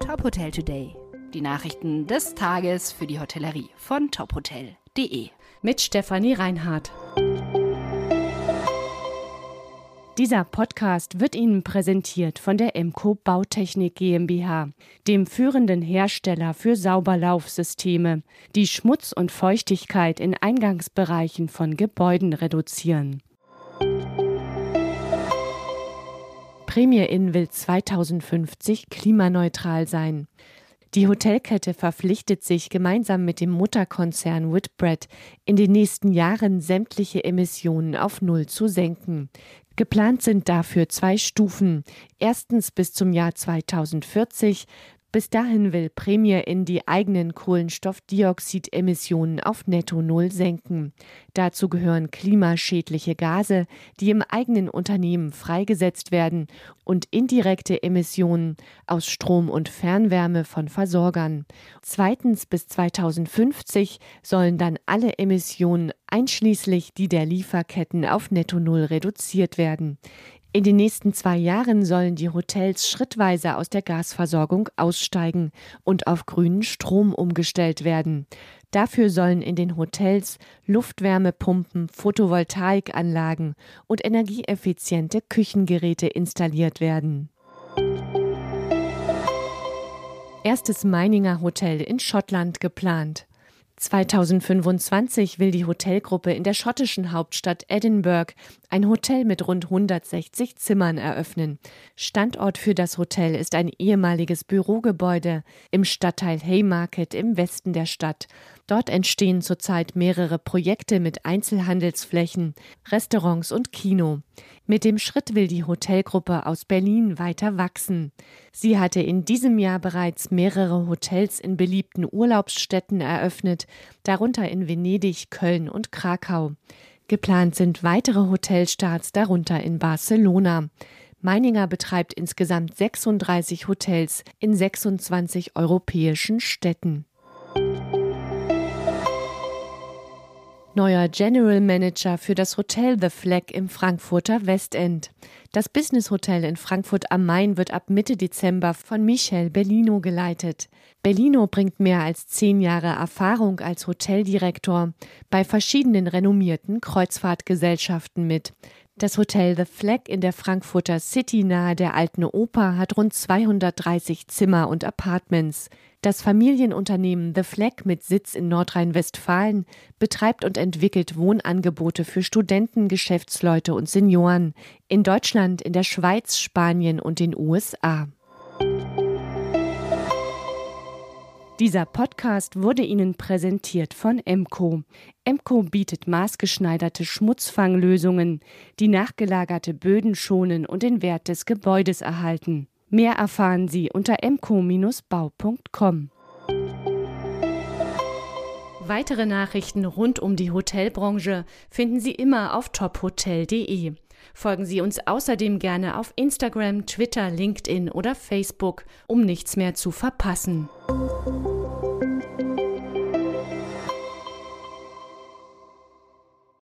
Top Hotel Today. Die Nachrichten des Tages für die Hotellerie von tophotel.de. Mit Stefanie Reinhardt. Dieser Podcast wird Ihnen präsentiert von der Emco Bautechnik GmbH, dem führenden Hersteller für Sauberlaufsysteme, die Schmutz und Feuchtigkeit in Eingangsbereichen von Gebäuden reduzieren. Premier Inn will 2050 klimaneutral sein. Die Hotelkette verpflichtet sich gemeinsam mit dem Mutterkonzern Whitbread in den nächsten Jahren sämtliche Emissionen auf Null zu senken. Geplant sind dafür zwei Stufen. Erstens bis zum Jahr 2040 bis dahin will Premier in die eigenen Kohlenstoffdioxidemissionen auf Netto Null senken. Dazu gehören klimaschädliche Gase, die im eigenen Unternehmen freigesetzt werden, und indirekte Emissionen aus Strom und Fernwärme von Versorgern. Zweitens bis 2050 sollen dann alle Emissionen einschließlich die der Lieferketten auf Netto Null reduziert werden. In den nächsten zwei Jahren sollen die Hotels schrittweise aus der Gasversorgung aussteigen und auf grünen Strom umgestellt werden. Dafür sollen in den Hotels Luftwärmepumpen, Photovoltaikanlagen und energieeffiziente Küchengeräte installiert werden. Erstes Meininger Hotel in Schottland geplant. 2025 will die Hotelgruppe in der schottischen Hauptstadt Edinburgh ein Hotel mit rund 160 Zimmern eröffnen. Standort für das Hotel ist ein ehemaliges Bürogebäude im Stadtteil Haymarket im Westen der Stadt. Dort entstehen zurzeit mehrere Projekte mit Einzelhandelsflächen, Restaurants und Kino. Mit dem Schritt will die Hotelgruppe aus Berlin weiter wachsen. Sie hatte in diesem Jahr bereits mehrere Hotels in beliebten Urlaubsstädten eröffnet, darunter in Venedig, Köln und Krakau. Geplant sind weitere Hotelstarts, darunter in Barcelona. Meininger betreibt insgesamt 36 Hotels in 26 europäischen Städten. Neuer General Manager für das Hotel The Flag im Frankfurter Westend. Das Business Hotel in Frankfurt am Main wird ab Mitte Dezember von Michel Bellino geleitet. Bellino bringt mehr als zehn Jahre Erfahrung als Hoteldirektor bei verschiedenen renommierten Kreuzfahrtgesellschaften mit. Das Hotel The Flag in der Frankfurter City nahe der Alten Oper hat rund 230 Zimmer und Apartments. Das Familienunternehmen The Flag mit Sitz in Nordrhein-Westfalen betreibt und entwickelt Wohnangebote für Studenten, Geschäftsleute und Senioren in Deutschland, in der Schweiz, Spanien und den USA. Dieser Podcast wurde Ihnen präsentiert von Emco. Emco bietet maßgeschneiderte Schmutzfanglösungen, die nachgelagerte Böden schonen und den Wert des Gebäudes erhalten. Mehr erfahren Sie unter emco-bau.com. Weitere Nachrichten rund um die Hotelbranche finden Sie immer auf tophotel.de. Folgen Sie uns außerdem gerne auf Instagram, Twitter, LinkedIn oder Facebook, um nichts mehr zu verpassen.